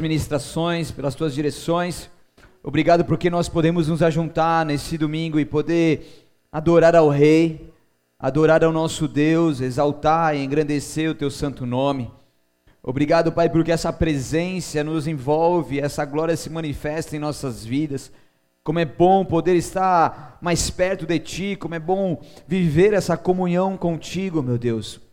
ministrações, pelas tuas direções. Obrigado porque nós podemos nos ajuntar nesse domingo e poder adorar ao Rei, adorar ao nosso Deus, exaltar e engrandecer o teu santo nome. Obrigado, Pai, porque essa presença nos envolve, essa glória se manifesta em nossas vidas. Como é bom poder estar mais perto de Ti, como é bom viver essa comunhão contigo, meu Deus.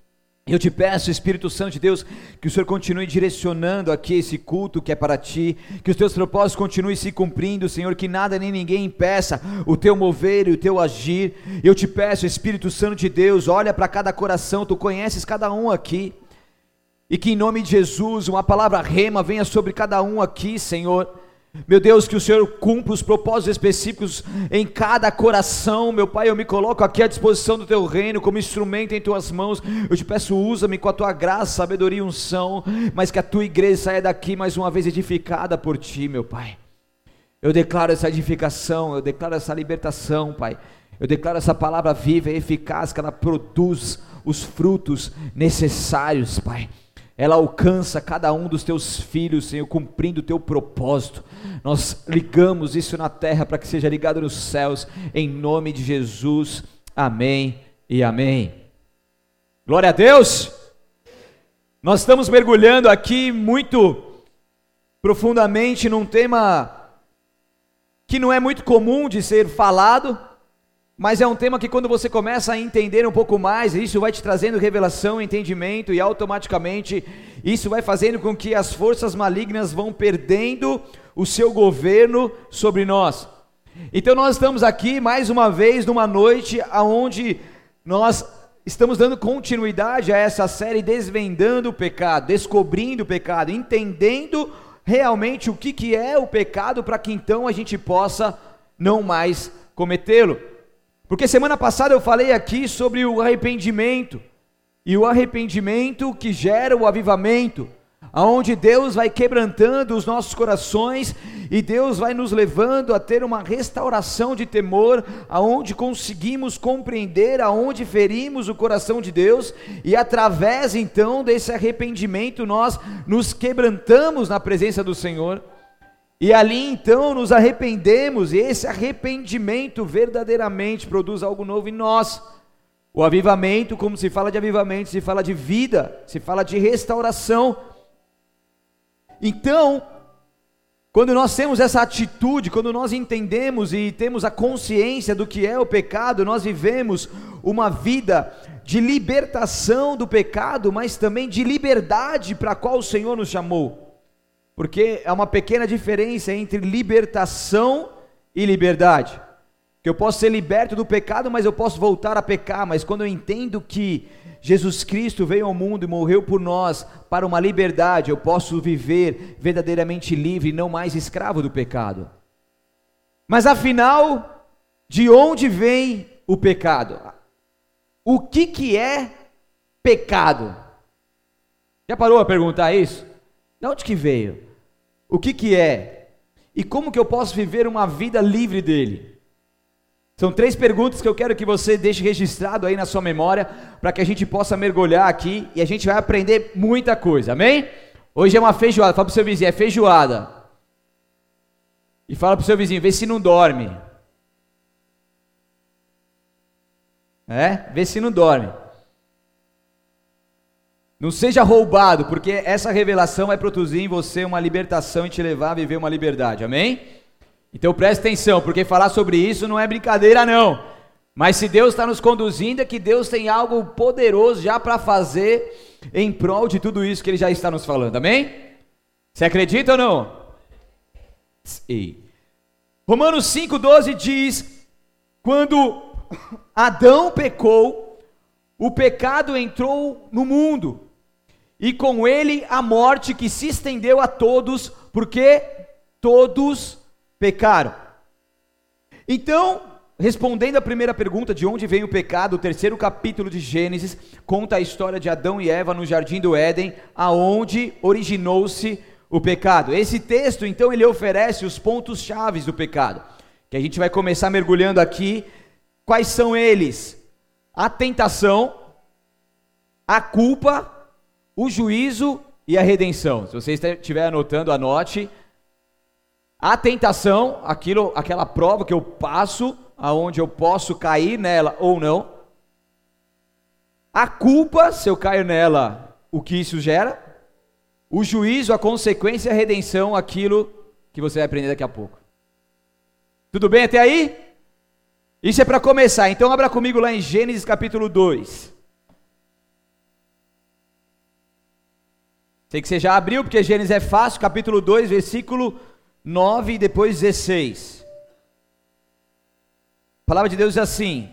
Eu te peço, Espírito Santo de Deus, que o Senhor continue direcionando aqui esse culto que é para ti, que os teus propósitos continuem se cumprindo, Senhor, que nada nem ninguém impeça o teu mover e o teu agir. Eu te peço, Espírito Santo de Deus, olha para cada coração, tu conheces cada um aqui. E que em nome de Jesus, uma palavra rema venha sobre cada um aqui, Senhor meu Deus, que o Senhor cumpra os propósitos específicos em cada coração. Meu Pai, eu me coloco aqui à disposição do teu reino como instrumento em tuas mãos. Eu te peço, usa-me com a tua graça, sabedoria e unção, mas que a tua igreja saia daqui mais uma vez edificada por ti, meu Pai. Eu declaro essa edificação, eu declaro essa libertação, Pai. Eu declaro essa palavra viva e eficaz, que ela produz os frutos necessários, Pai ela alcança cada um dos teus filhos, Senhor, cumprindo o teu propósito. Nós ligamos isso na terra para que seja ligado nos céus, em nome de Jesus. Amém e amém. Glória a Deus. Nós estamos mergulhando aqui muito profundamente num tema que não é muito comum de ser falado, mas é um tema que quando você começa a entender um pouco mais, isso vai te trazendo revelação, entendimento e automaticamente isso vai fazendo com que as forças malignas vão perdendo o seu governo sobre nós. Então nós estamos aqui mais uma vez numa noite aonde nós estamos dando continuidade a essa série desvendando o pecado, descobrindo o pecado, entendendo realmente o que, que é o pecado para que então a gente possa não mais cometê-lo. Porque semana passada eu falei aqui sobre o arrependimento, e o arrependimento que gera o avivamento, aonde Deus vai quebrantando os nossos corações e Deus vai nos levando a ter uma restauração de temor, aonde conseguimos compreender aonde ferimos o coração de Deus e através então desse arrependimento nós nos quebrantamos na presença do Senhor. E ali então nos arrependemos, e esse arrependimento verdadeiramente produz algo novo em nós. O avivamento, como se fala de avivamento, se fala de vida, se fala de restauração. Então, quando nós temos essa atitude, quando nós entendemos e temos a consciência do que é o pecado, nós vivemos uma vida de libertação do pecado, mas também de liberdade para a qual o Senhor nos chamou. Porque é uma pequena diferença entre libertação e liberdade. Que eu posso ser liberto do pecado, mas eu posso voltar a pecar. Mas quando eu entendo que Jesus Cristo veio ao mundo e morreu por nós para uma liberdade, eu posso viver verdadeiramente livre, não mais escravo do pecado. Mas afinal, de onde vem o pecado? O que, que é pecado? Já parou a perguntar isso? De onde que veio? O que que é? E como que eu posso viver uma vida livre dele? São três perguntas que eu quero que você deixe registrado aí na sua memória, para que a gente possa mergulhar aqui e a gente vai aprender muita coisa, amém? Hoje é uma feijoada, fala para o seu vizinho, é feijoada. E fala para o seu vizinho, vê se não dorme. É? Vê se não dorme. Não seja roubado, porque essa revelação vai produzir em você uma libertação e te levar a viver uma liberdade, amém? Então preste atenção, porque falar sobre isso não é brincadeira, não. Mas se Deus está nos conduzindo, é que Deus tem algo poderoso já para fazer em prol de tudo isso que Ele já está nos falando, amém? Você acredita ou não? Romanos 5,12 diz: Quando Adão pecou, o pecado entrou no mundo e com ele a morte que se estendeu a todos, porque todos pecaram. Então, respondendo à primeira pergunta de onde vem o pecado, o terceiro capítulo de Gênesis conta a história de Adão e Eva no jardim do Éden, aonde originou-se o pecado. Esse texto, então, ele oferece os pontos chaves do pecado, que a gente vai começar mergulhando aqui. Quais são eles? A tentação, a culpa o juízo e a redenção. Se você estiver anotando, anote. A tentação, aquilo, aquela prova que eu passo, aonde eu posso cair nela ou não. A culpa, se eu caio nela, o que isso gera. O juízo, a consequência, a redenção, aquilo que você vai aprender daqui a pouco. Tudo bem até aí? Isso é para começar. Então abra comigo lá em Gênesis capítulo 2. Sei que você já abriu, porque Gênesis é fácil, capítulo 2, versículo 9 e depois 16. A palavra de Deus diz assim: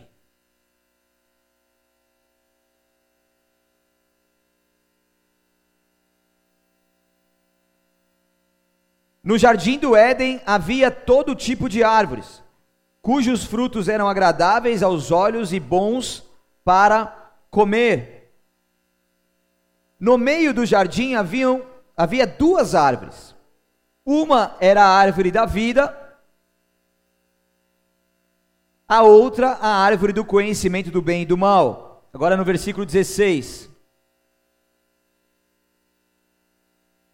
No jardim do Éden havia todo tipo de árvores, cujos frutos eram agradáveis aos olhos e bons para comer. No meio do jardim haviam, havia duas árvores. Uma era a árvore da vida, a outra a árvore do conhecimento do bem e do mal. Agora no versículo 16.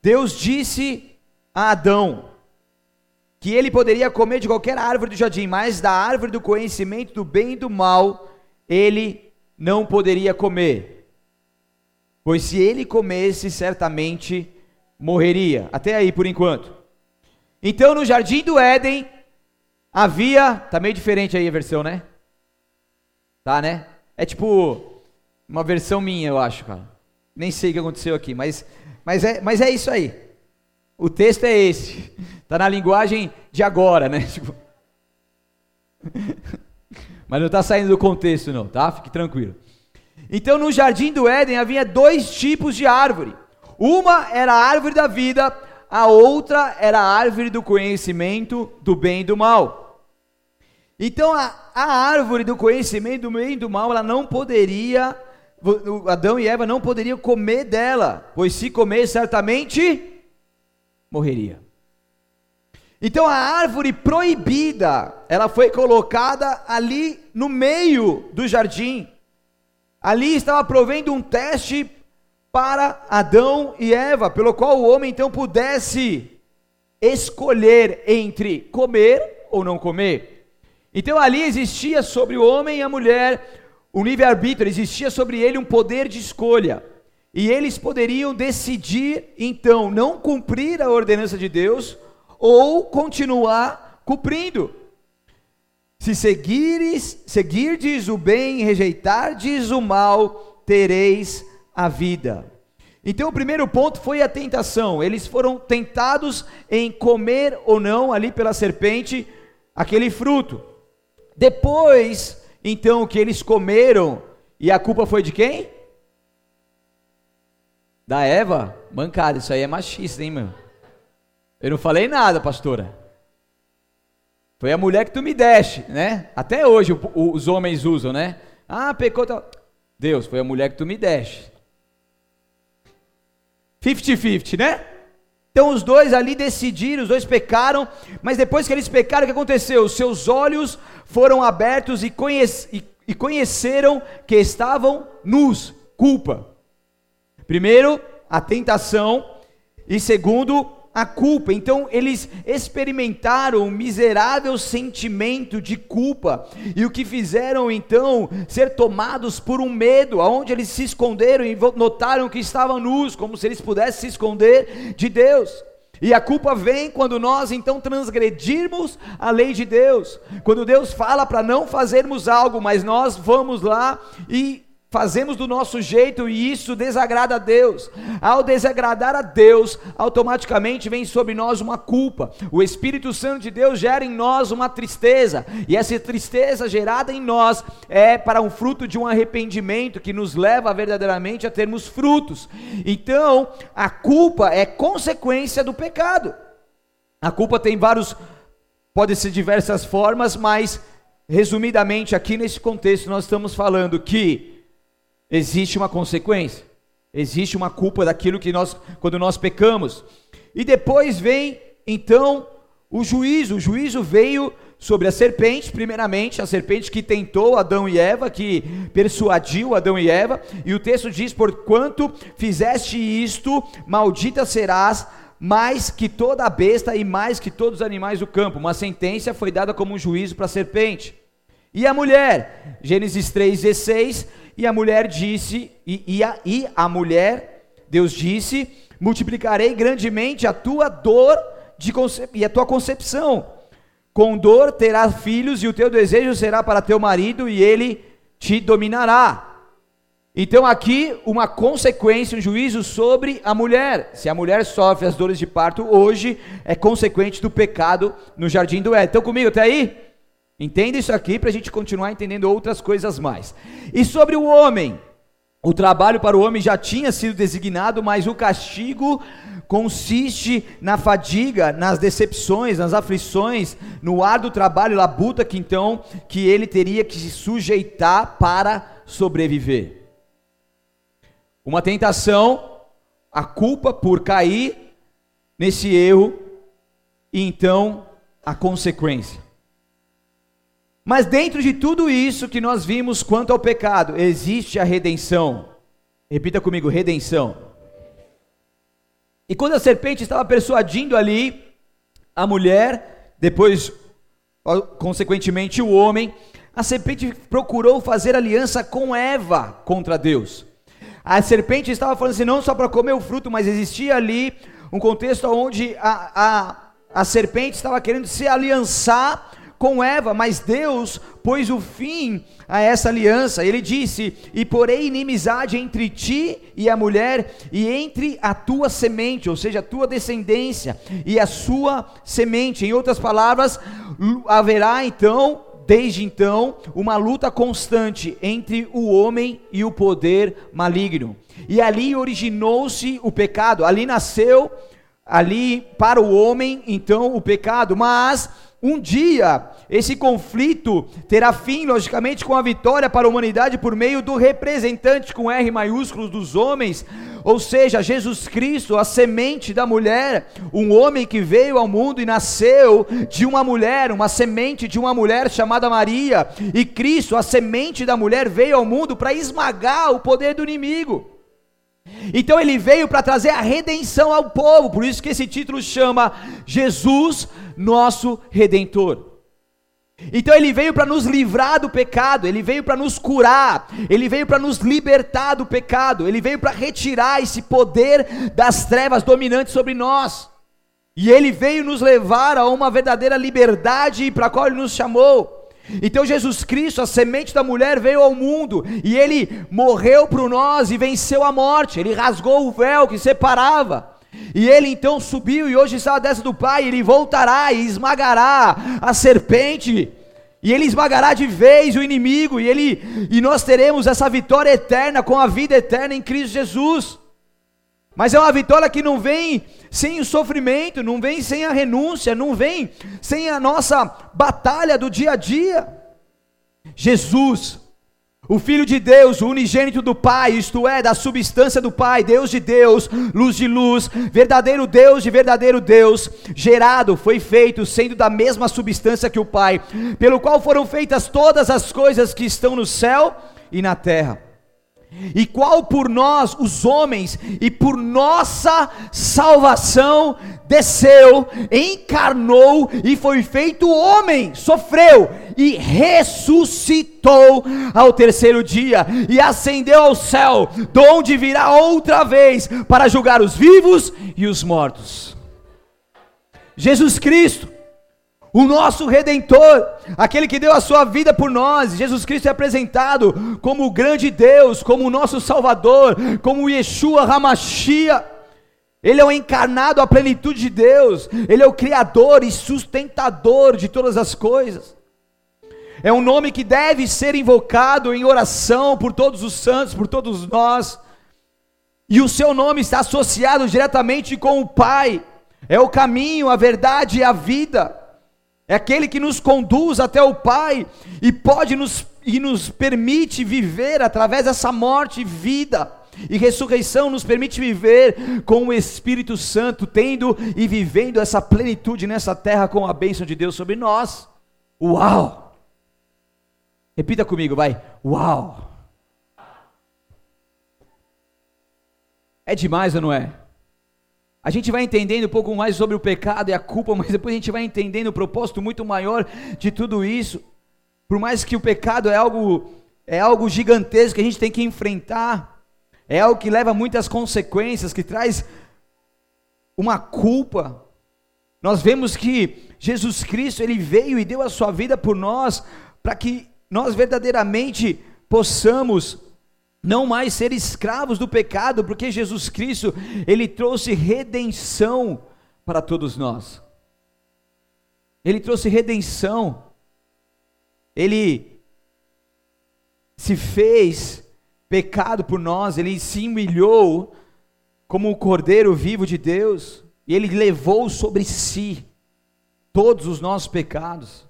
Deus disse a Adão que ele poderia comer de qualquer árvore do jardim, mas da árvore do conhecimento do bem e do mal ele não poderia comer. Pois se ele comesse, certamente morreria. Até aí por enquanto. Então no jardim do Éden havia, tá meio diferente aí a versão, né? Tá, né? É tipo uma versão minha, eu acho, cara. Nem sei o que aconteceu aqui, mas mas é, mas é isso aí. O texto é esse. Tá na linguagem de agora, né? Tipo... mas não está saindo do contexto não, tá? Fique tranquilo. Então no jardim do Éden havia dois tipos de árvore. Uma era a árvore da vida, a outra era a árvore do conhecimento do bem e do mal. Então a, a árvore do conhecimento do bem e do mal, ela não poderia, Adão e Eva não poderiam comer dela, pois se comer certamente morreria. Então a árvore proibida, ela foi colocada ali no meio do jardim. Ali estava provendo um teste para Adão e Eva, pelo qual o homem então pudesse escolher entre comer ou não comer. Então ali existia sobre o homem e a mulher um livre-arbítrio, existia sobre ele um poder de escolha. E eles poderiam decidir então não cumprir a ordenança de Deus ou continuar cumprindo. Se seguires, seguirdes o bem e rejeitardes o mal, tereis a vida. Então, o primeiro ponto foi a tentação. Eles foram tentados em comer ou não ali pela serpente aquele fruto. Depois, então, que eles comeram, e a culpa foi de quem? Da Eva? Mancada, isso aí é machista, hein, meu? Eu não falei nada, pastora. Foi a mulher que tu me deste, né? Até hoje os homens usam, né? Ah, pecou. Tal. Deus, foi a mulher que tu me deste. 50-50, né? Então os dois ali decidiram, os dois pecaram, mas depois que eles pecaram, o que aconteceu? Os seus olhos foram abertos e, conhece, e, e conheceram que estavam nus. Culpa. Primeiro, a tentação, e segundo, a culpa. Então eles experimentaram um miserável sentimento de culpa e o que fizeram então ser tomados por um medo, aonde eles se esconderam e notaram que estavam nus, como se eles pudessem se esconder de Deus. E a culpa vem quando nós então transgredirmos a lei de Deus. Quando Deus fala para não fazermos algo, mas nós vamos lá e Fazemos do nosso jeito e isso desagrada a Deus. Ao desagradar a Deus, automaticamente vem sobre nós uma culpa. O Espírito Santo de Deus gera em nós uma tristeza, e essa tristeza gerada em nós é para um fruto de um arrependimento que nos leva verdadeiramente a termos frutos. Então, a culpa é consequência do pecado. A culpa tem vários, pode ser diversas formas, mas resumidamente aqui nesse contexto nós estamos falando que existe uma consequência, existe uma culpa daquilo que nós, quando nós pecamos. E depois vem, então, o juízo. O juízo veio sobre a serpente, primeiramente, a serpente que tentou Adão e Eva, que persuadiu Adão e Eva, e o texto diz: Porquanto fizeste isto, maldita serás mais que toda a besta e mais que todos os animais do campo. Uma sentença foi dada como um juízo para a serpente. E a mulher, Gênesis 3,16, e a mulher disse, e, e, a, e a mulher, Deus disse: multiplicarei grandemente a tua dor de e a tua concepção. Com dor terás filhos, e o teu desejo será para teu marido, e ele te dominará. Então, aqui, uma consequência, um juízo sobre a mulher. Se a mulher sofre as dores de parto hoje, é consequente do pecado no jardim do Éden. Estão comigo até aí? Entenda isso aqui para a gente continuar entendendo outras coisas mais. E sobre o homem, o trabalho para o homem já tinha sido designado, mas o castigo consiste na fadiga, nas decepções, nas aflições, no árduo trabalho, labuta que então que ele teria que se sujeitar para sobreviver. Uma tentação, a culpa por cair nesse erro e então a consequência. Mas dentro de tudo isso que nós vimos quanto ao pecado, existe a redenção. Repita comigo: redenção. E quando a serpente estava persuadindo ali a mulher, depois, consequentemente, o homem, a serpente procurou fazer aliança com Eva contra Deus. A serpente estava falando assim, não só para comer o fruto, mas existia ali um contexto onde a, a, a serpente estava querendo se aliançar com Eva, mas Deus pôs o fim a essa aliança. Ele disse: E porei inimizade entre ti e a mulher, e entre a tua semente, ou seja, a tua descendência, e a sua semente. Em outras palavras, haverá então desde então, uma luta constante entre o homem e o poder maligno. E ali originou-se o pecado, ali nasceu, ali para o homem, então, o pecado, mas um dia, esse conflito terá fim, logicamente, com a vitória para a humanidade por meio do representante com R maiúsculo dos homens, ou seja, Jesus Cristo, a semente da mulher, um homem que veio ao mundo e nasceu de uma mulher, uma semente de uma mulher chamada Maria, e Cristo, a semente da mulher, veio ao mundo para esmagar o poder do inimigo. Então ele veio para trazer a redenção ao povo, por isso que esse título chama Jesus, nosso redentor. Então ele veio para nos livrar do pecado, ele veio para nos curar, ele veio para nos libertar do pecado, ele veio para retirar esse poder das trevas dominantes sobre nós. E ele veio nos levar a uma verdadeira liberdade para a qual ele nos chamou. Então Jesus Cristo, a semente da mulher, veio ao mundo e ele morreu por nós e venceu a morte. Ele rasgou o véu que separava. E ele então subiu e hoje está à destra do Pai. Ele voltará e esmagará a serpente. E ele esmagará de vez o inimigo e ele e nós teremos essa vitória eterna com a vida eterna em Cristo Jesus. Mas é uma vitória que não vem sem o sofrimento, não vem sem a renúncia, não vem sem a nossa batalha do dia a dia. Jesus, o Filho de Deus, o unigênito do Pai, isto é, da substância do Pai, Deus de Deus, luz de luz, verdadeiro Deus de verdadeiro Deus, gerado, foi feito, sendo da mesma substância que o Pai, pelo qual foram feitas todas as coisas que estão no céu e na terra e qual por nós, os homens, e por nossa salvação, desceu, encarnou e foi feito homem, sofreu e ressuscitou ao terceiro dia e ascendeu ao céu, de onde virá outra vez para julgar os vivos e os mortos. Jesus Cristo, o nosso redentor, aquele que deu a sua vida por nós. Jesus Cristo é apresentado como o grande Deus, como o nosso Salvador, como Yeshua Hamashia. Ele é o encarnado, a plenitude de Deus. Ele é o criador e sustentador de todas as coisas. É um nome que deve ser invocado em oração por todos os santos, por todos nós. E o seu nome está associado diretamente com o Pai. É o caminho, a verdade e a vida é aquele que nos conduz até o Pai e pode nos e nos permite viver através dessa morte, vida e ressurreição nos permite viver com o Espírito Santo, tendo e vivendo essa plenitude nessa terra com a bênção de Deus sobre nós. Uau! Repita comigo, vai. Uau! É demais ou não é? A gente vai entendendo um pouco mais sobre o pecado e a culpa, mas depois a gente vai entendendo o propósito muito maior de tudo isso. Por mais que o pecado é algo é algo gigantesco que a gente tem que enfrentar, é algo que leva muitas consequências, que traz uma culpa. Nós vemos que Jesus Cristo, ele veio e deu a sua vida por nós, para que nós verdadeiramente possamos não mais ser escravos do pecado, porque Jesus Cristo, ele trouxe redenção para todos nós. Ele trouxe redenção. Ele se fez pecado por nós, ele se humilhou como o cordeiro vivo de Deus, e ele levou sobre si todos os nossos pecados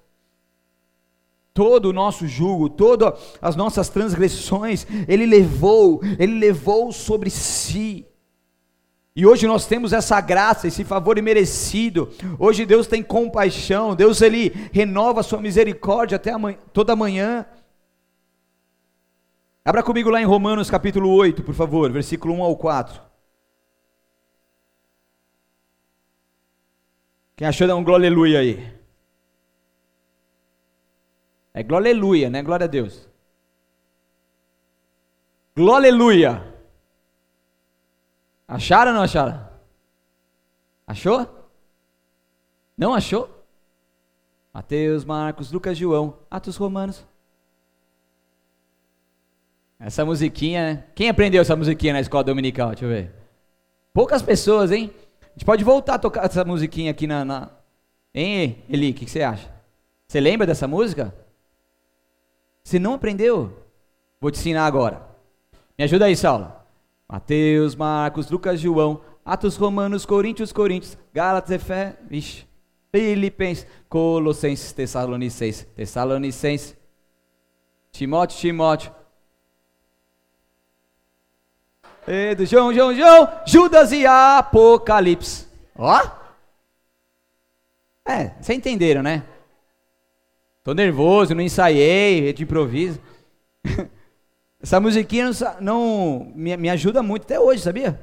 todo o nosso jugo, todas as nossas transgressões, Ele levou, Ele levou sobre si. E hoje nós temos essa graça, esse favor imerecido. Hoje Deus tem compaixão, Deus Ele renova a sua misericórdia até amanhã, toda manhã. Abra comigo lá em Romanos capítulo 8, por favor, versículo 1 ao 4. Quem achou, dá um glória aleluia aí. É glória aleluia, né? Glória a Deus. Glória aleluia. Acharam ou não acharam? Achou? Não achou? Mateus, Marcos, Lucas, João, Atos Romanos. Essa musiquinha, né? Quem aprendeu essa musiquinha na escola dominical? Deixa eu ver. Poucas pessoas, hein? A gente pode voltar a tocar essa musiquinha aqui na. na... Hein, Eli? O que, que você acha? Você lembra dessa música? Você não aprendeu? Vou te ensinar agora. Me ajuda aí, Saulo. Mateus, Marcos, Lucas, João, Atos Romanos, Coríntios, Coríntios, Gálatas, Efé, vixe, Filipenses, Colossenses, Tessalonicenses, Tessalonicenses, Timóteo, Timóteo, Pedro, João, João, João, Judas e Apocalipse. Ó. É, vocês entenderam, né? Tô nervoso, não ensaiei, é de improviso. Essa musiquinha não, não me, me, ajuda muito até hoje, sabia?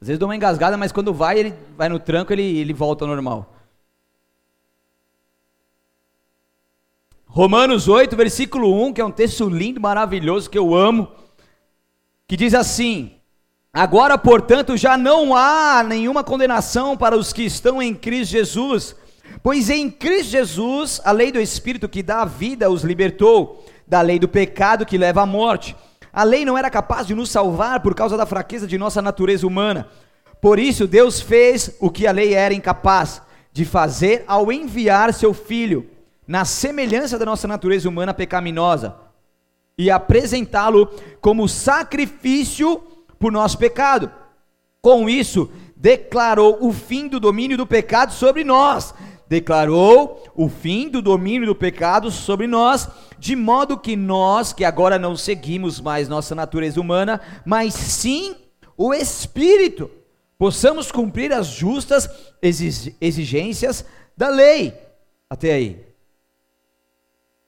Às vezes dou uma engasgada, mas quando vai, ele vai no tranco, ele, ele volta ao normal. Romanos 8, versículo 1, que é um texto lindo, maravilhoso, que eu amo, que diz assim: Agora, portanto, já não há nenhuma condenação para os que estão em Cristo Jesus Pois em Cristo Jesus, a lei do Espírito que dá a vida os libertou da lei do pecado que leva à morte. A lei não era capaz de nos salvar por causa da fraqueza de nossa natureza humana. Por isso, Deus fez o que a lei era incapaz de fazer ao enviar seu Filho, na semelhança da nossa natureza humana pecaminosa, e apresentá-lo como sacrifício por nosso pecado. Com isso, declarou o fim do domínio do pecado sobre nós declarou o fim do domínio do pecado sobre nós, de modo que nós, que agora não seguimos mais nossa natureza humana, mas sim o Espírito, possamos cumprir as justas exigências da lei. Até aí.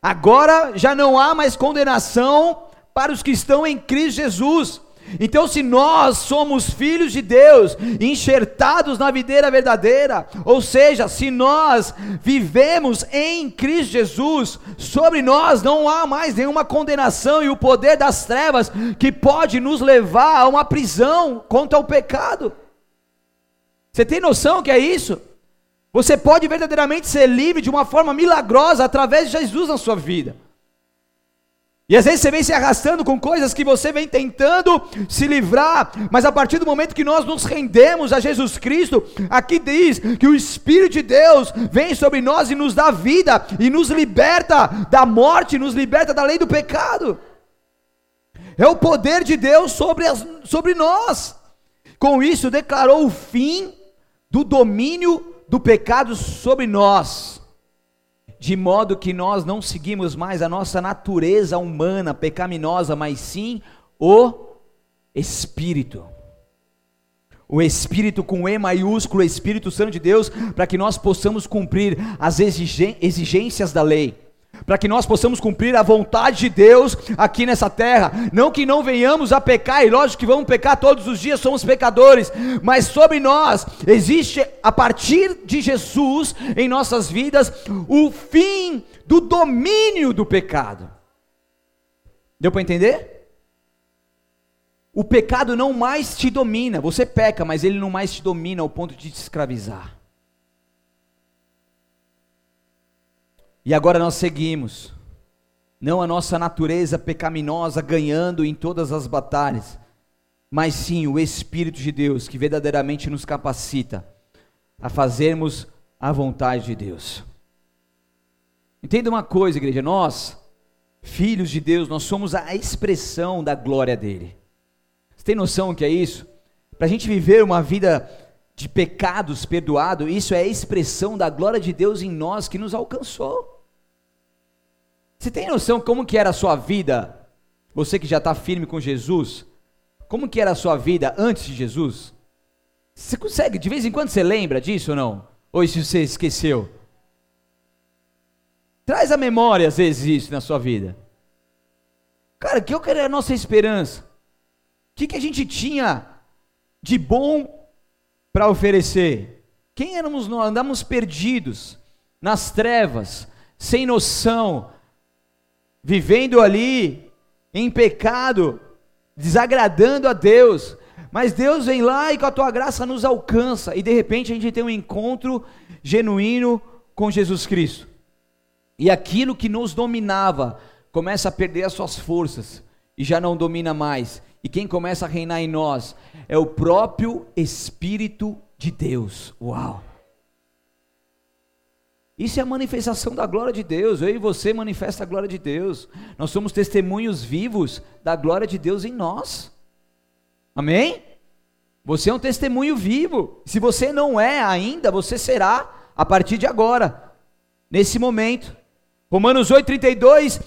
Agora já não há mais condenação para os que estão em Cristo Jesus então, se nós somos filhos de Deus, enxertados na videira verdadeira, ou seja, se nós vivemos em Cristo Jesus, sobre nós não há mais nenhuma condenação e o poder das trevas que pode nos levar a uma prisão contra o pecado. Você tem noção que é isso? Você pode verdadeiramente ser livre de uma forma milagrosa através de Jesus na sua vida. E às vezes você vem se arrastando com coisas que você vem tentando se livrar, mas a partir do momento que nós nos rendemos a Jesus Cristo, aqui diz que o Espírito de Deus vem sobre nós e nos dá vida, e nos liberta da morte, nos liberta da lei do pecado. É o poder de Deus sobre, as, sobre nós. Com isso, declarou o fim do domínio do pecado sobre nós de modo que nós não seguimos mais a nossa natureza humana pecaminosa, mas sim o Espírito. o Espírito com E maiúsculo, Espírito Santo de Deus, para que nós possamos cumprir as exigências da lei, para que nós possamos cumprir a vontade de Deus aqui nessa terra. Não que não venhamos a pecar, e lógico que vamos pecar todos os dias, somos pecadores, mas sobre nós existe, a partir de Jesus em nossas vidas, o fim do domínio do pecado. Deu para entender? O pecado não mais te domina, você peca, mas ele não mais te domina ao ponto de te escravizar. E agora nós seguimos, não a nossa natureza pecaminosa ganhando em todas as batalhas, mas sim o Espírito de Deus que verdadeiramente nos capacita a fazermos a vontade de Deus. Entenda uma coisa, igreja, nós, filhos de Deus, nós somos a expressão da glória dele. Você tem noção que é isso? Para a gente viver uma vida de pecados perdoado, isso é a expressão da glória de Deus em nós que nos alcançou. Você tem noção como que era a sua vida? Você que já está firme com Jesus, como que era a sua vida antes de Jesus? Você consegue, de vez em quando você lembra disso ou não? Ou se você esqueceu? Traz a memória às vezes isso na sua vida. Cara, que eu quero é a nossa esperança. O que, que a gente tinha de bom para oferecer? Quem éramos nós? Andamos perdidos, nas trevas, sem noção, vivendo ali em pecado, desagradando a Deus. Mas Deus vem lá e com a tua graça nos alcança, e de repente a gente tem um encontro genuíno com Jesus Cristo. E aquilo que nos dominava começa a perder as suas forças e já não domina mais. E quem começa a reinar em nós é o próprio Espírito de Deus. Uau! Isso é a manifestação da glória de Deus. Eu e você manifesta a glória de Deus. Nós somos testemunhos vivos da glória de Deus em nós. Amém? Você é um testemunho vivo. Se você não é ainda, você será a partir de agora, nesse momento. Romanos 8,32: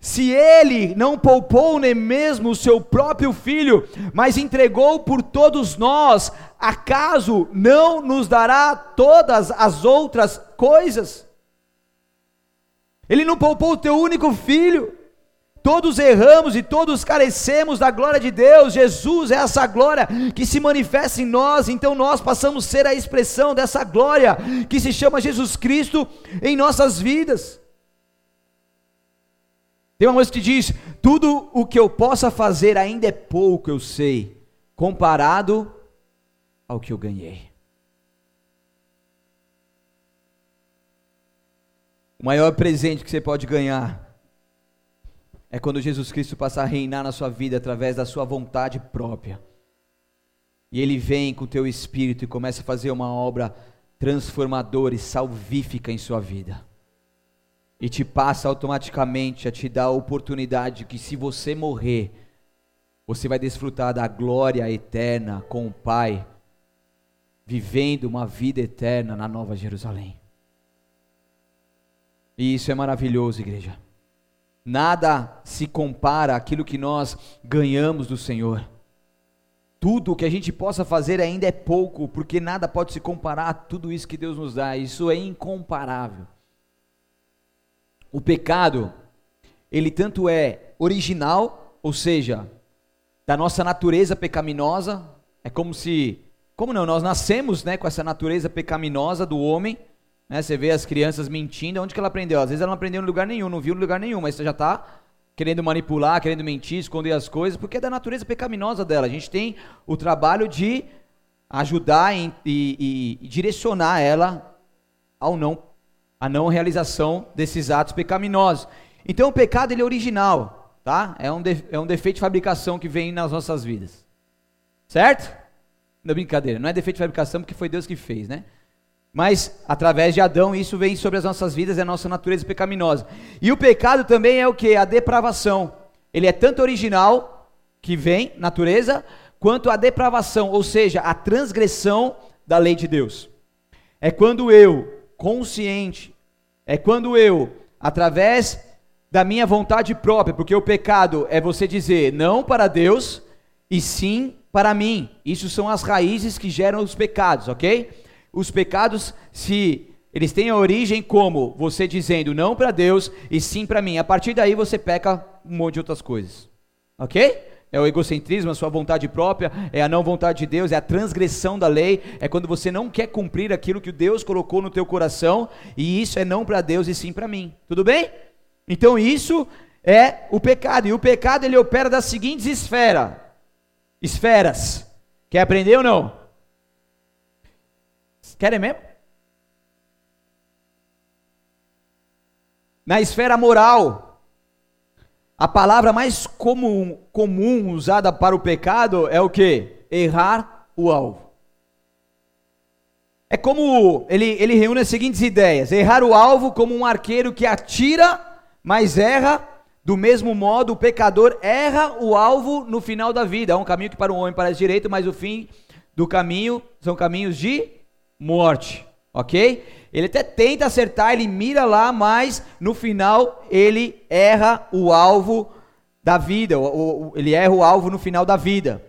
Se ele não poupou nem mesmo o seu próprio filho, mas entregou por todos nós, acaso não nos dará todas as outras coisas? Ele não poupou o teu único filho. Todos erramos e todos carecemos da glória de Deus. Jesus é essa glória que se manifesta em nós, então nós passamos a ser a expressão dessa glória que se chama Jesus Cristo em nossas vidas. Tem uma música que diz: Tudo o que eu possa fazer ainda é pouco, eu sei, comparado ao que eu ganhei. O maior presente que você pode ganhar é quando Jesus Cristo passar a reinar na sua vida através da sua vontade própria. E Ele vem com o teu espírito e começa a fazer uma obra transformadora e salvífica em sua vida e te passa automaticamente a te dar a oportunidade que se você morrer, você vai desfrutar da glória eterna com o Pai, vivendo uma vida eterna na Nova Jerusalém. E isso é maravilhoso, igreja. Nada se compara àquilo que nós ganhamos do Senhor. Tudo o que a gente possa fazer ainda é pouco, porque nada pode se comparar a tudo isso que Deus nos dá. Isso é incomparável. O pecado, ele tanto é original, ou seja, da nossa natureza pecaminosa, é como se, como não, nós nascemos, né, com essa natureza pecaminosa do homem, né? Você vê as crianças mentindo, onde que ela aprendeu? Às vezes ela não aprendeu em lugar nenhum, não viu em lugar nenhum, mas você já está querendo manipular, querendo mentir, esconder as coisas, porque é da natureza pecaminosa dela. A gente tem o trabalho de ajudar e, e, e direcionar ela ao não a não realização desses atos pecaminosos. Então o pecado ele é original, tá? É um, de, é um defeito de fabricação que vem nas nossas vidas. Certo? Não é brincadeira, não é defeito de fabricação porque foi Deus que fez, né? Mas através de Adão isso vem sobre as nossas vidas, é a nossa natureza pecaminosa. E o pecado também é o que? A depravação. Ele é tanto original, que vem, natureza, quanto a depravação, ou seja, a transgressão da lei de Deus. É quando eu, consciente, é quando eu, através da minha vontade própria, porque o pecado é você dizer não para Deus e sim para mim. Isso são as raízes que geram os pecados, ok? Os pecados, se eles têm a origem como você dizendo não para Deus e sim para mim. A partir daí você peca um monte de outras coisas, ok? É o egocentrismo, a sua vontade própria, é a não vontade de Deus, é a transgressão da lei, é quando você não quer cumprir aquilo que Deus colocou no teu coração, e isso é não para Deus e sim para mim. Tudo bem? Então isso é o pecado, e o pecado ele opera das seguintes esferas. Esferas. Quer aprender ou não? Querem mesmo? Na esfera moral, a palavra mais comum, comum usada para o pecado é o que? Errar o alvo. É como ele, ele reúne as seguintes ideias: errar o alvo como um arqueiro que atira, mas erra. Do mesmo modo, o pecador erra o alvo no final da vida. É um caminho que para um homem parece direito, mas o fim do caminho são caminhos de morte. Ok? Ele até tenta acertar, ele mira lá, mas no final ele erra o alvo da vida, ele erra o alvo no final da vida.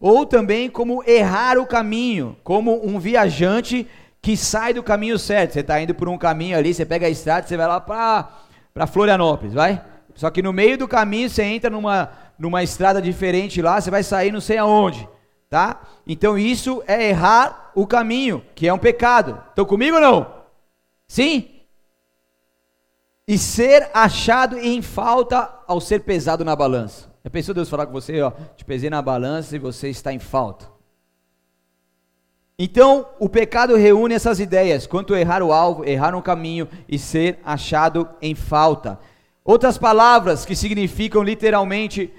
Ou também como errar o caminho, como um viajante que sai do caminho certo. Você está indo por um caminho ali, você pega a estrada, você vai lá para Florianópolis, vai? Só que no meio do caminho você entra numa, numa estrada diferente lá, você vai sair não sei aonde, tá? Então isso é errar o caminho, que é um pecado. Estão comigo ou não? Sim? E ser achado em falta ao ser pesado na balança. Já pensou Deus falar com você, ó, te pesei na balança e você está em falta. Então, o pecado reúne essas ideias, quanto errar o alvo, errar um caminho e ser achado em falta. Outras palavras que significam literalmente,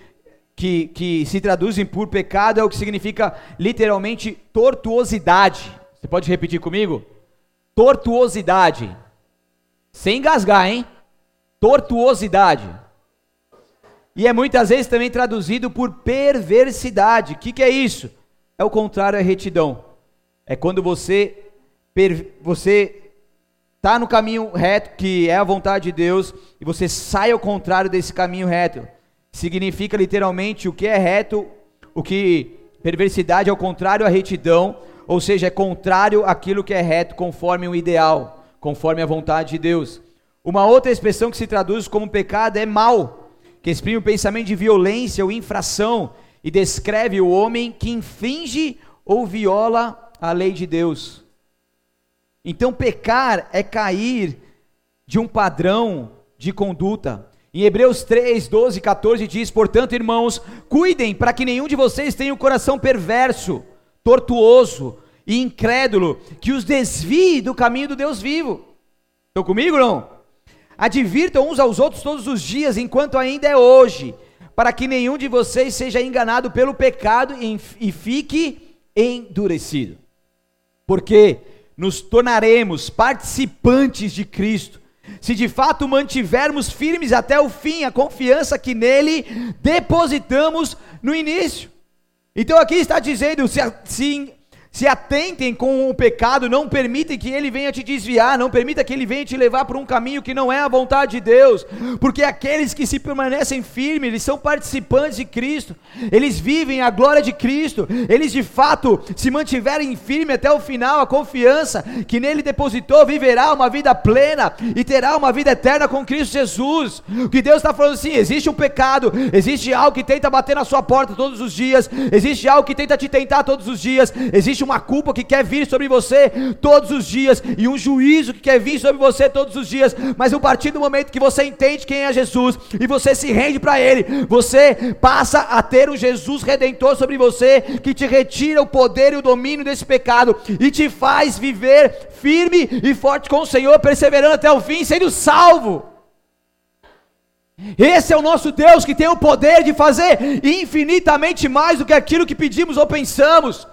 que, que se traduzem por pecado, é o que significa literalmente tortuosidade. Você pode repetir comigo? Tortuosidade. Sem engasgar, hein? Tortuosidade. E é muitas vezes também traduzido por perversidade. O que, que é isso? É o contrário à retidão. É quando você você está no caminho reto, que é a vontade de Deus, e você sai ao contrário desse caminho reto. Significa literalmente o que é reto, o que perversidade é o contrário à retidão, ou seja, é contrário àquilo que é reto conforme o ideal, conforme a vontade de Deus. Uma outra expressão que se traduz como pecado é mal, que exprime o pensamento de violência ou infração e descreve o homem que infringe ou viola a lei de Deus. Então, pecar é cair de um padrão de conduta. Em Hebreus 3, 12 e 14 diz: Portanto, irmãos, cuidem para que nenhum de vocês tenha um coração perverso tortuoso e incrédulo que os desvie do caminho do Deus vivo. Estão comigo não? Advirtam uns aos outros todos os dias, enquanto ainda é hoje, para que nenhum de vocês seja enganado pelo pecado e fique endurecido. Porque nos tornaremos participantes de Cristo, se de fato mantivermos firmes até o fim a confiança que nele depositamos no início. Então aqui está dizendo: se, se se atentem com o pecado, não permitem que ele venha te desviar, não permita que ele venha te levar por um caminho que não é a vontade de Deus, porque aqueles que se permanecem firmes, eles são participantes de Cristo, eles vivem a glória de Cristo, eles de fato se mantiverem firmes até o final, a confiança que nele depositou, viverá uma vida plena e terá uma vida eterna com Cristo Jesus. O que Deus está falando assim: existe um pecado, existe algo que tenta bater na sua porta todos os dias, existe algo que tenta te tentar todos os dias, existe existe uma culpa que quer vir sobre você todos os dias e um juízo que quer vir sobre você todos os dias, mas a partir do momento que você entende quem é Jesus e você se rende para Ele, você passa a ter um Jesus redentor sobre você que te retira o poder e o domínio desse pecado e te faz viver firme e forte com o Senhor, perseverando até o fim, sendo salvo. Esse é o nosso Deus que tem o poder de fazer infinitamente mais do que aquilo que pedimos ou pensamos.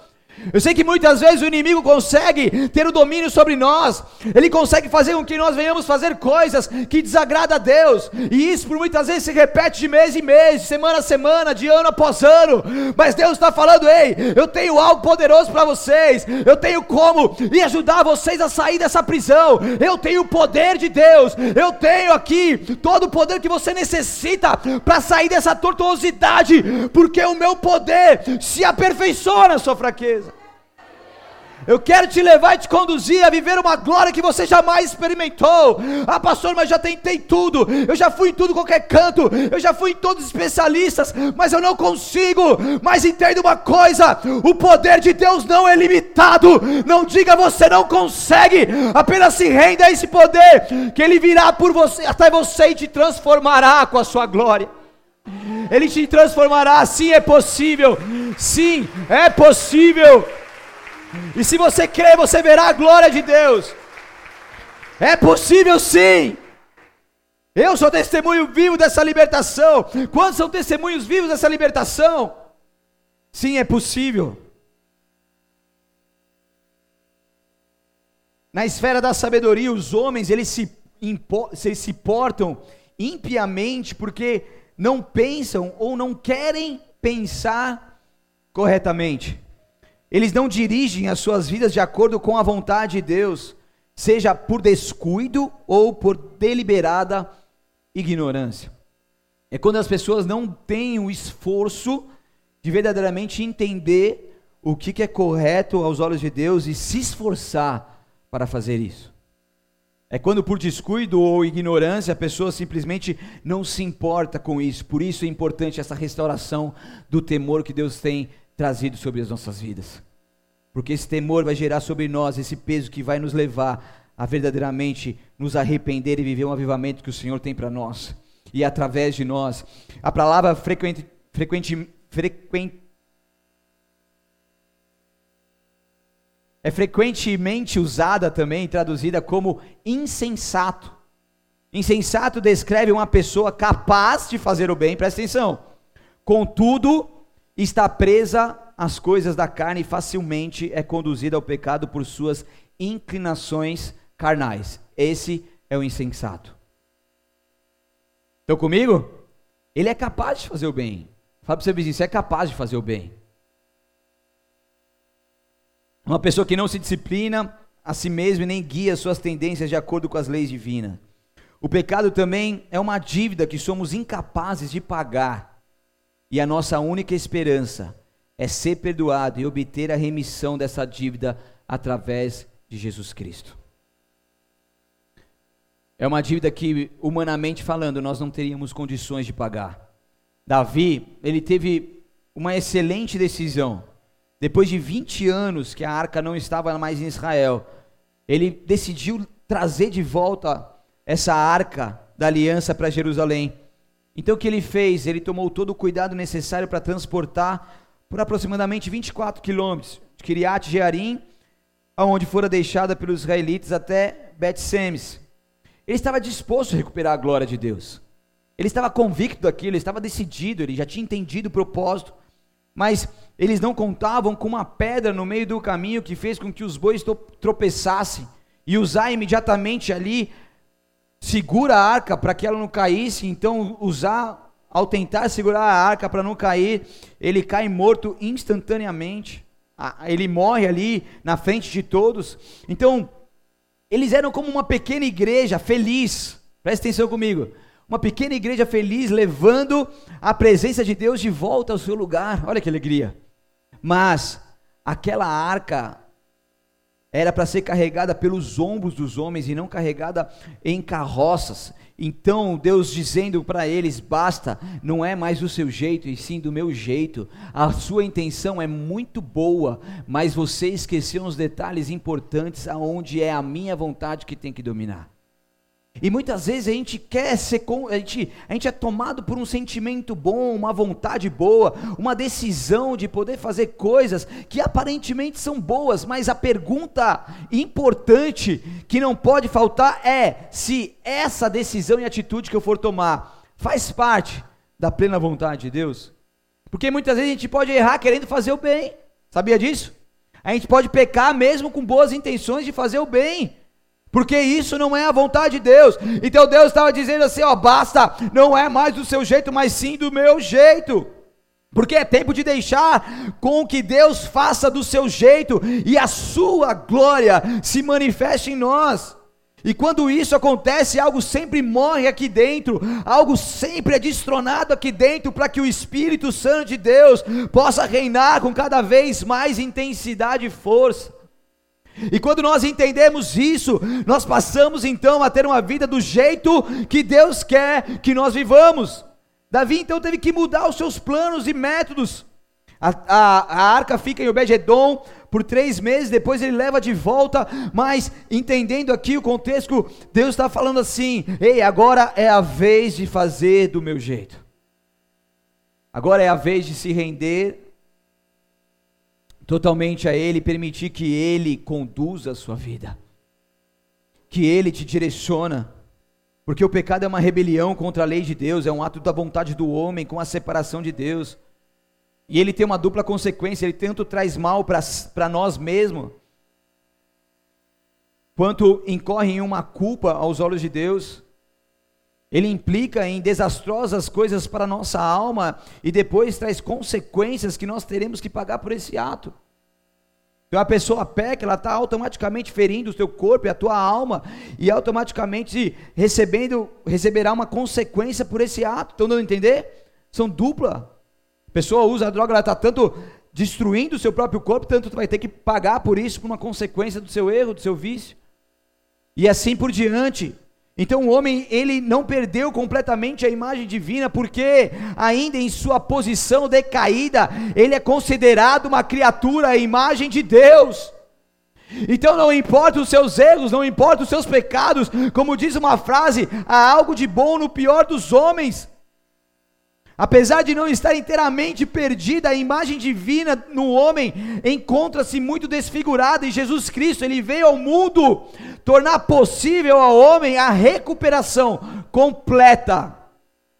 Eu sei que muitas vezes o inimigo consegue ter o domínio sobre nós, ele consegue fazer com que nós venhamos fazer coisas que desagradam a Deus, e isso por muitas vezes se repete de mês em mês, de semana a semana, de ano após ano. Mas Deus está falando: ei, eu tenho algo poderoso para vocês, eu tenho como e ajudar vocês a sair dessa prisão. Eu tenho o poder de Deus, eu tenho aqui todo o poder que você necessita para sair dessa tortuosidade, porque o meu poder se aperfeiçoa na sua fraqueza. Eu quero te levar e te conduzir a viver uma glória que você jamais experimentou. Ah, pastor, mas já tentei tudo. Eu já fui em tudo, qualquer canto. Eu já fui em todos os especialistas, mas eu não consigo. Mas entenda uma coisa: o poder de Deus não é limitado. Não diga você não consegue. Apenas se renda a esse poder, que Ele virá por você até você e te transformará com a sua glória. Ele te transformará, sim, é possível. Sim, é possível. E se você crer, você verá a glória de Deus. É possível sim. Eu sou testemunho vivo dessa libertação. Quantos são testemunhos vivos dessa libertação? Sim, é possível. Na esfera da sabedoria, os homens eles se, eles se portam impiamente porque não pensam ou não querem pensar corretamente. Eles não dirigem as suas vidas de acordo com a vontade de Deus, seja por descuido ou por deliberada ignorância. É quando as pessoas não têm o esforço de verdadeiramente entender o que é correto aos olhos de Deus e se esforçar para fazer isso. É quando por descuido ou ignorância a pessoa simplesmente não se importa com isso. Por isso é importante essa restauração do temor que Deus tem trazido sobre as nossas vidas. Porque esse temor vai gerar sobre nós esse peso que vai nos levar a verdadeiramente nos arrepender e viver um avivamento que o Senhor tem para nós. E através de nós. A palavra frequente, frequente, frequente é frequentemente usada também, traduzida como insensato. Insensato descreve uma pessoa capaz de fazer o bem, presta atenção. Contudo, está presa às coisas da carne e facilmente é conduzida ao pecado por suas inclinações carnais. Esse é o insensato. Estão comigo? Ele é capaz de fazer o bem. Fala para você vizinho, você é capaz de fazer o bem. Uma pessoa que não se disciplina a si mesma e nem guia suas tendências de acordo com as leis divinas. O pecado também é uma dívida que somos incapazes de pagar. E a nossa única esperança é ser perdoado e obter a remissão dessa dívida através de Jesus Cristo. É uma dívida que, humanamente falando, nós não teríamos condições de pagar. Davi, ele teve uma excelente decisão depois de 20 anos que a arca não estava mais em Israel, ele decidiu trazer de volta essa arca da aliança para Jerusalém. Então o que ele fez? Ele tomou todo o cuidado necessário para transportar por aproximadamente 24 quilômetros de Kiriat Jearim, aonde fora deixada pelos israelitas até Bet-Semes. Ele estava disposto a recuperar a glória de Deus. Ele estava convicto daquilo, ele estava decidido, ele já tinha entendido o propósito. Mas eles não contavam com uma pedra no meio do caminho que fez com que os bois tropeçassem. E usar imediatamente ali, segura a arca para que ela não caísse. Então, usar, ao tentar segurar a arca para não cair, ele cai morto instantaneamente. Ele morre ali na frente de todos. Então, eles eram como uma pequena igreja feliz. Presta atenção comigo uma pequena igreja feliz, levando a presença de Deus de volta ao seu lugar. Olha que alegria. Mas aquela arca era para ser carregada pelos ombros dos homens e não carregada em carroças. Então Deus dizendo para eles: basta, não é mais do seu jeito, e sim do meu jeito. A sua intenção é muito boa, mas você esqueceu os detalhes importantes aonde é a minha vontade que tem que dominar. E muitas vezes a gente quer ser, a gente, a gente é tomado por um sentimento bom, uma vontade boa, uma decisão de poder fazer coisas que aparentemente são boas, mas a pergunta importante que não pode faltar é se essa decisão e atitude que eu for tomar faz parte da plena vontade de Deus. Porque muitas vezes a gente pode errar querendo fazer o bem, sabia disso? A gente pode pecar mesmo com boas intenções de fazer o bem. Porque isso não é a vontade de Deus. Então Deus estava dizendo assim: ó, basta, não é mais do seu jeito, mas sim do meu jeito. Porque é tempo de deixar com que Deus faça do seu jeito e a sua glória se manifeste em nós. E quando isso acontece, algo sempre morre aqui dentro, algo sempre é destronado aqui dentro, para que o Espírito Santo de Deus possa reinar com cada vez mais intensidade e força. E quando nós entendemos isso, nós passamos então a ter uma vida do jeito que Deus quer que nós vivamos. Davi então teve que mudar os seus planos e métodos. A, a, a arca fica em Obed-Edom por três meses, depois ele leva de volta, mas entendendo aqui o contexto, Deus está falando assim: ei, agora é a vez de fazer do meu jeito, agora é a vez de se render totalmente a Ele, permitir que Ele conduza a sua vida, que Ele te direciona. Porque o pecado é uma rebelião contra a lei de Deus, é um ato da vontade do homem com a separação de Deus. E ele tem uma dupla consequência, ele tanto traz mal para nós mesmos, quanto incorre em uma culpa aos olhos de Deus. Ele implica em desastrosas coisas para a nossa alma e depois traz consequências que nós teremos que pagar por esse ato. Então a pessoa peca, ela está automaticamente ferindo o seu corpo e a tua alma, e automaticamente recebendo, receberá uma consequência por esse ato. Estão dando a entender? São dupla. A pessoa usa a droga, ela está tanto destruindo o seu próprio corpo, tanto vai ter que pagar por isso, por uma consequência do seu erro, do seu vício. E assim por diante. Então o homem, ele não perdeu completamente a imagem divina, porque ainda em sua posição decaída, ele é considerado uma criatura à imagem de Deus. Então não importa os seus erros, não importa os seus pecados, como diz uma frase, há algo de bom no pior dos homens. Apesar de não estar inteiramente perdida, a imagem divina no homem encontra-se muito desfigurada e Jesus Cristo, ele veio ao mundo tornar possível ao homem a recuperação completa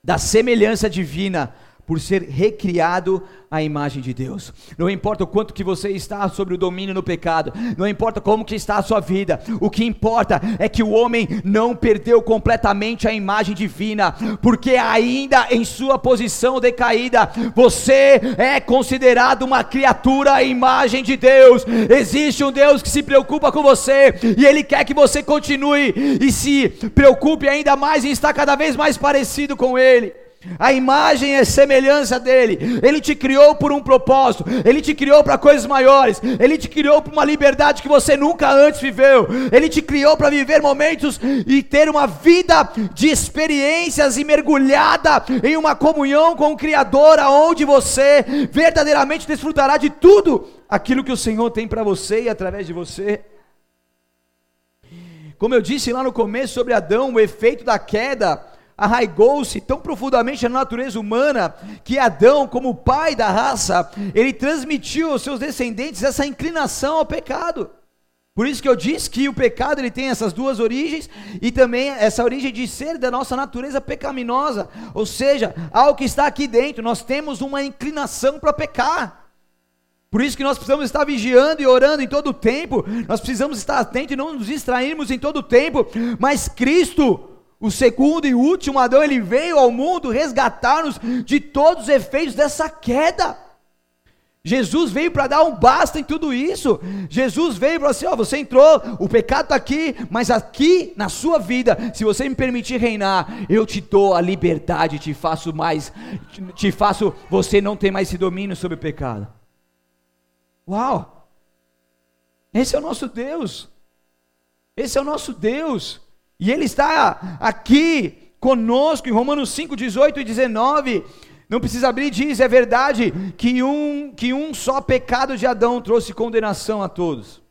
da semelhança divina por ser recriado à imagem de Deus. Não importa o quanto que você está sobre o domínio no pecado, não importa como que está a sua vida, o que importa é que o homem não perdeu completamente a imagem divina, porque ainda em sua posição decaída, você é considerado uma criatura à imagem de Deus. Existe um Deus que se preocupa com você e ele quer que você continue e se preocupe ainda mais em estar cada vez mais parecido com ele. A imagem é semelhança dele. Ele te criou por um propósito. Ele te criou para coisas maiores. Ele te criou para uma liberdade que você nunca antes viveu. Ele te criou para viver momentos e ter uma vida de experiências e mergulhada em uma comunhão com o Criador, aonde você verdadeiramente desfrutará de tudo aquilo que o Senhor tem para você e através de você. Como eu disse lá no começo sobre Adão, o efeito da queda arraigou-se tão profundamente na natureza humana que Adão, como pai da raça, ele transmitiu aos seus descendentes essa inclinação ao pecado. Por isso que eu disse que o pecado ele tem essas duas origens e também essa origem de ser da nossa natureza pecaminosa, ou seja, algo que está aqui dentro, nós temos uma inclinação para pecar. Por isso que nós precisamos estar vigiando e orando em todo o tempo, nós precisamos estar atentos e não nos distrairmos em todo o tempo, mas Cristo o segundo e último Adão, ele veio ao mundo resgatar-nos de todos os efeitos dessa queda. Jesus veio para dar um basta em tudo isso. Jesus veio para assim: ó, você entrou, o pecado está aqui, mas aqui na sua vida, se você me permitir reinar, eu te dou a liberdade, te faço mais, te faço você não ter mais esse domínio sobre o pecado. Uau! Esse é o nosso Deus. Esse é o nosso Deus. E Ele está aqui conosco em Romanos 5, 18 e 19. Não precisa abrir, diz, é verdade que um, que um só pecado de Adão trouxe condenação a todos.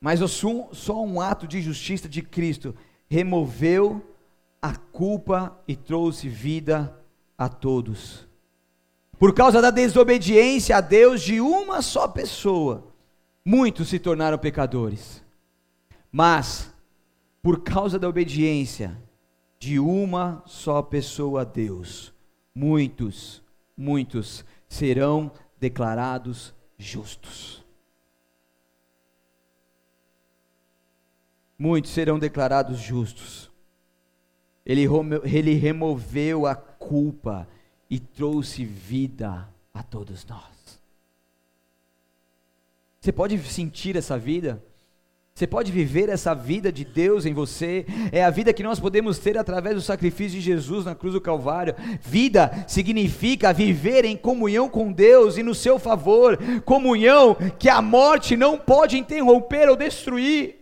Mas só um ato de justiça de Cristo removeu a culpa e trouxe vida a todos. Por causa da desobediência a Deus de uma só pessoa, muitos se tornaram pecadores. Mas por causa da obediência de uma só pessoa a Deus, muitos, muitos serão declarados justos. Muitos serão declarados justos. Ele, ele removeu a culpa e trouxe vida a todos nós. Você pode sentir essa vida? Você pode viver essa vida de Deus em você, é a vida que nós podemos ter através do sacrifício de Jesus na cruz do Calvário. Vida significa viver em comunhão com Deus e no seu favor, comunhão que a morte não pode interromper ou destruir.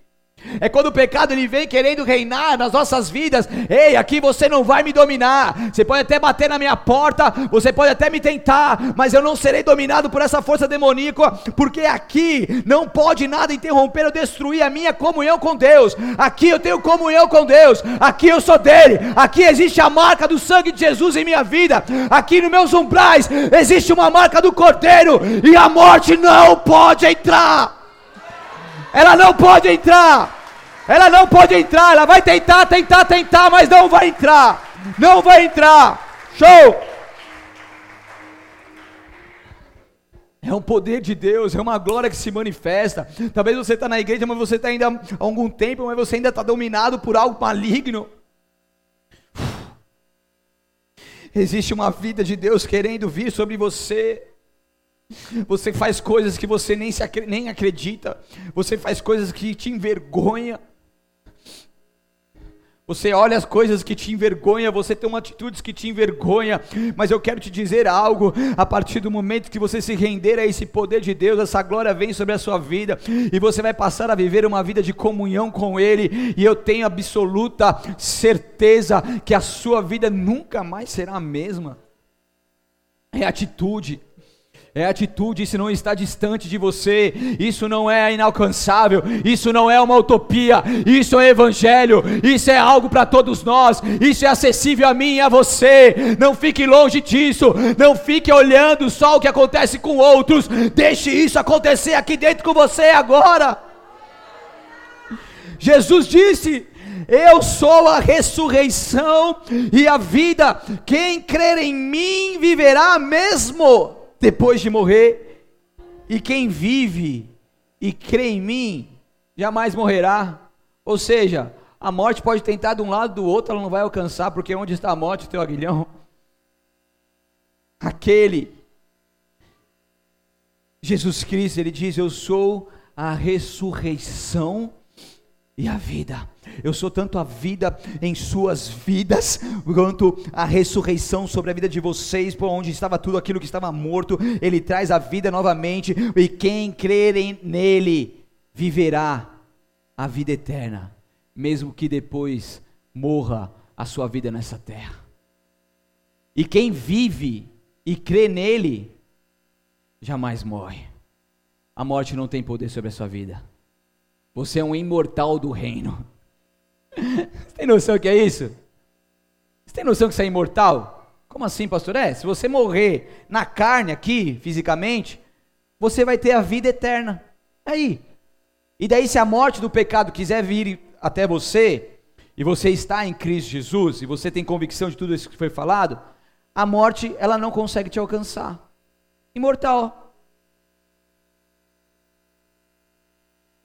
É quando o pecado ele vem querendo reinar nas nossas vidas. Ei, aqui você não vai me dominar. Você pode até bater na minha porta, você pode até me tentar, mas eu não serei dominado por essa força demoníaca, porque aqui não pode nada interromper ou destruir a minha comunhão com Deus. Aqui eu tenho comunhão com Deus. Aqui eu sou dele. Aqui existe a marca do sangue de Jesus em minha vida. Aqui nos meus umbrais existe uma marca do Cordeiro e a morte não pode entrar. Ela não pode entrar. Ela não pode entrar. Ela vai tentar, tentar, tentar, mas não vai entrar. Não vai entrar. Show! É um poder de Deus, é uma glória que se manifesta. Talvez você está na igreja, mas você está ainda há algum tempo, mas você ainda está dominado por algo maligno. Existe uma vida de Deus querendo vir sobre você. Você faz coisas que você nem, se, nem acredita. Você faz coisas que te envergonha. Você olha as coisas que te envergonha, você tem atitudes que te envergonha, mas eu quero te dizer algo: a partir do momento que você se render a esse poder de Deus, essa glória vem sobre a sua vida e você vai passar a viver uma vida de comunhão com Ele. E eu tenho absoluta certeza que a sua vida nunca mais será a mesma. É atitude é atitude, isso não está distante de você, isso não é inalcançável, isso não é uma utopia, isso é evangelho, isso é algo para todos nós, isso é acessível a mim e a você. Não fique longe disso, não fique olhando só o que acontece com outros, deixe isso acontecer aqui dentro com você agora. Jesus disse: eu sou a ressurreição e a vida. Quem crer em mim viverá mesmo depois de morrer, e quem vive e crê em mim jamais morrerá. Ou seja, a morte pode tentar de um lado do outro, ela não vai alcançar, porque onde está a morte, o teu aguilhão? Aquele, Jesus Cristo, ele diz: Eu sou a ressurreição e a vida. Eu sou tanto a vida em suas vidas, quanto a ressurreição sobre a vida de vocês, por onde estava tudo aquilo que estava morto, Ele traz a vida novamente, e quem crer nele viverá a vida eterna, mesmo que depois morra a sua vida nessa terra. E quem vive e crê nele, jamais morre. A morte não tem poder sobre a sua vida. Você é um imortal do reino. Você tem noção que é isso? Você tem noção que você é imortal? Como assim, pastor? É, se você morrer na carne aqui, fisicamente, você vai ter a vida eterna. Aí. E daí, se a morte do pecado quiser vir até você, e você está em Cristo Jesus, e você tem convicção de tudo isso que foi falado, a morte, ela não consegue te alcançar. Imortal.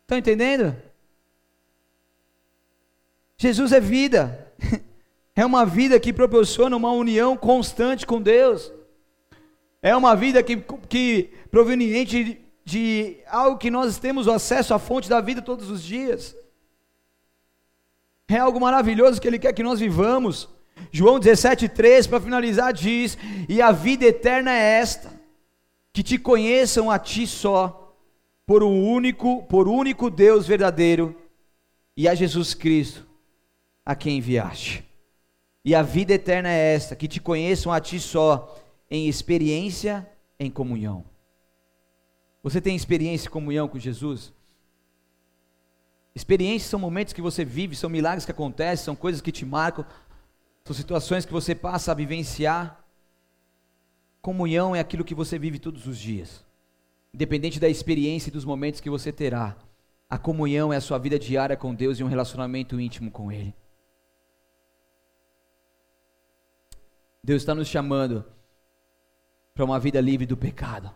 Estão entendendo? Jesus é vida. É uma vida que proporciona uma união constante com Deus. É uma vida que, que proveniente de, algo que nós temos acesso à fonte da vida todos os dias. É algo maravilhoso que Ele quer que nós vivamos. João 17,3, para finalizar, diz: E a vida eterna é esta, que te conheçam a ti só, por um único, por único Deus verdadeiro, e a Jesus Cristo, a quem enviaste. E a vida eterna é esta: que te conheçam a ti só, em experiência, em comunhão. Você tem experiência e comunhão com Jesus? Experiências são momentos que você vive, são milagres que acontecem, são coisas que te marcam, são situações que você passa a vivenciar. Comunhão é aquilo que você vive todos os dias, independente da experiência e dos momentos que você terá. A comunhão é a sua vida diária com Deus e um relacionamento íntimo com Ele. Deus está nos chamando para uma vida livre do pecado.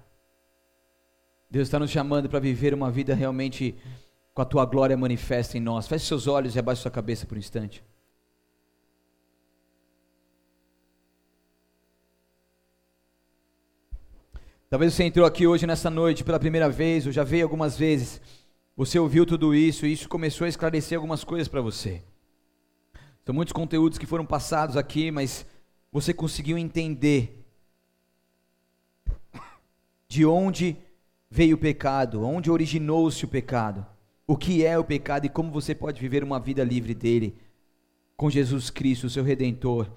Deus está nos chamando para viver uma vida realmente com a tua glória manifesta em nós. Feche seus olhos e abaixe sua cabeça por um instante. Talvez você entrou aqui hoje nessa noite pela primeira vez, ou já veio algumas vezes. Você ouviu tudo isso e isso começou a esclarecer algumas coisas para você. São muitos conteúdos que foram passados aqui, mas você conseguiu entender de onde veio o pecado, onde originou-se o pecado, o que é o pecado e como você pode viver uma vida livre dele, com Jesus Cristo, seu redentor,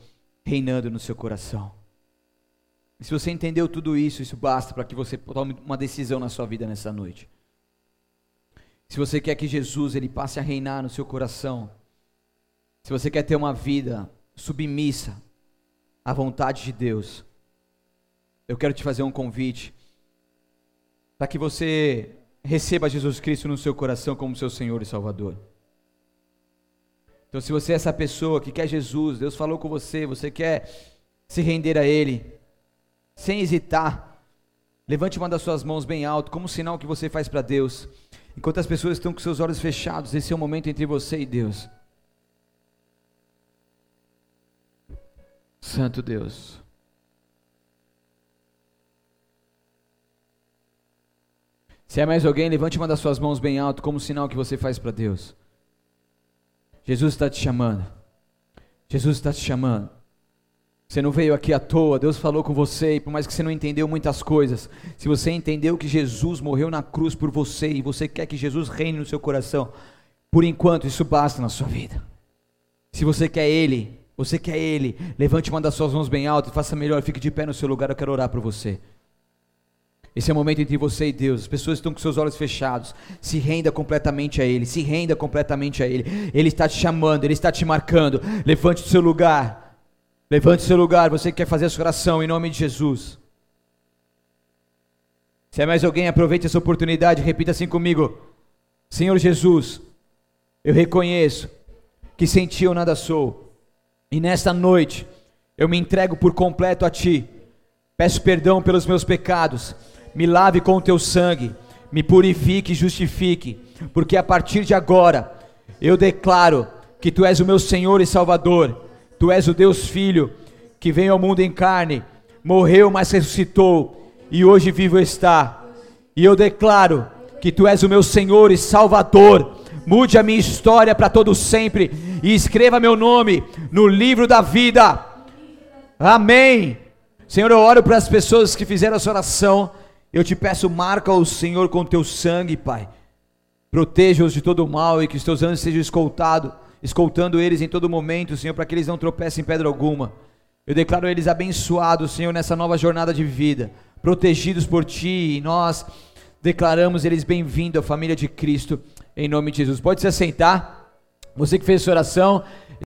reinando no seu coração. E se você entendeu tudo isso, isso basta para que você tome uma decisão na sua vida nessa noite. Se você quer que Jesus ele passe a reinar no seu coração, se você quer ter uma vida submissa à vontade de Deus, eu quero te fazer um convite para que você receba Jesus Cristo no seu coração como seu Senhor e Salvador. Então, se você é essa pessoa que quer Jesus, Deus falou com você, você quer se render a Ele, sem hesitar, levante uma das suas mãos bem alto, como sinal que você faz para Deus. Enquanto as pessoas estão com seus olhos fechados, esse é o momento entre você e Deus. Santo Deus. Se é mais alguém, levante uma das suas mãos bem alto, como sinal que você faz para Deus. Jesus está te chamando. Jesus está te chamando. Você não veio aqui à toa, Deus falou com você, e por mais que você não entendeu muitas coisas, se você entendeu que Jesus morreu na cruz por você e você quer que Jesus reine no seu coração, por enquanto isso basta na sua vida. Se você quer Ele, você quer Ele, levante uma das suas mãos bem alto e faça melhor, fique de pé no seu lugar, eu quero orar por você. Esse é o momento entre você e Deus. As pessoas estão com seus olhos fechados. Se renda completamente a Ele. Se renda completamente a Ele. Ele está te chamando, Ele está te marcando. Levante o seu lugar. Levante seu lugar, você que quer fazer essa oração em nome de Jesus. Se é mais alguém, aproveite essa oportunidade, repita assim comigo: Senhor Jesus, eu reconheço que sem ti eu nada sou, e nesta noite eu me entrego por completo a ti. Peço perdão pelos meus pecados, me lave com o teu sangue, me purifique e justifique, porque a partir de agora eu declaro que tu és o meu Senhor e Salvador Tu és o Deus Filho que veio ao mundo em carne, morreu, mas ressuscitou e hoje vivo está. E eu declaro que tu és o meu Senhor e Salvador. Mude a minha história para todo sempre e escreva meu nome no livro da vida. Amém. Senhor, eu oro para as pessoas que fizeram essa oração. Eu te peço, marca o Senhor com teu sangue, Pai. Proteja-os de todo mal e que os teus anjos sejam escoltados escoltando eles em todo momento, Senhor, para que eles não tropecem em pedra alguma. Eu declaro eles abençoados, Senhor, nessa nova jornada de vida, protegidos por Ti, e nós declaramos eles bem-vindos à família de Cristo, em nome de Jesus. Pode se assentar, você que fez essa oração.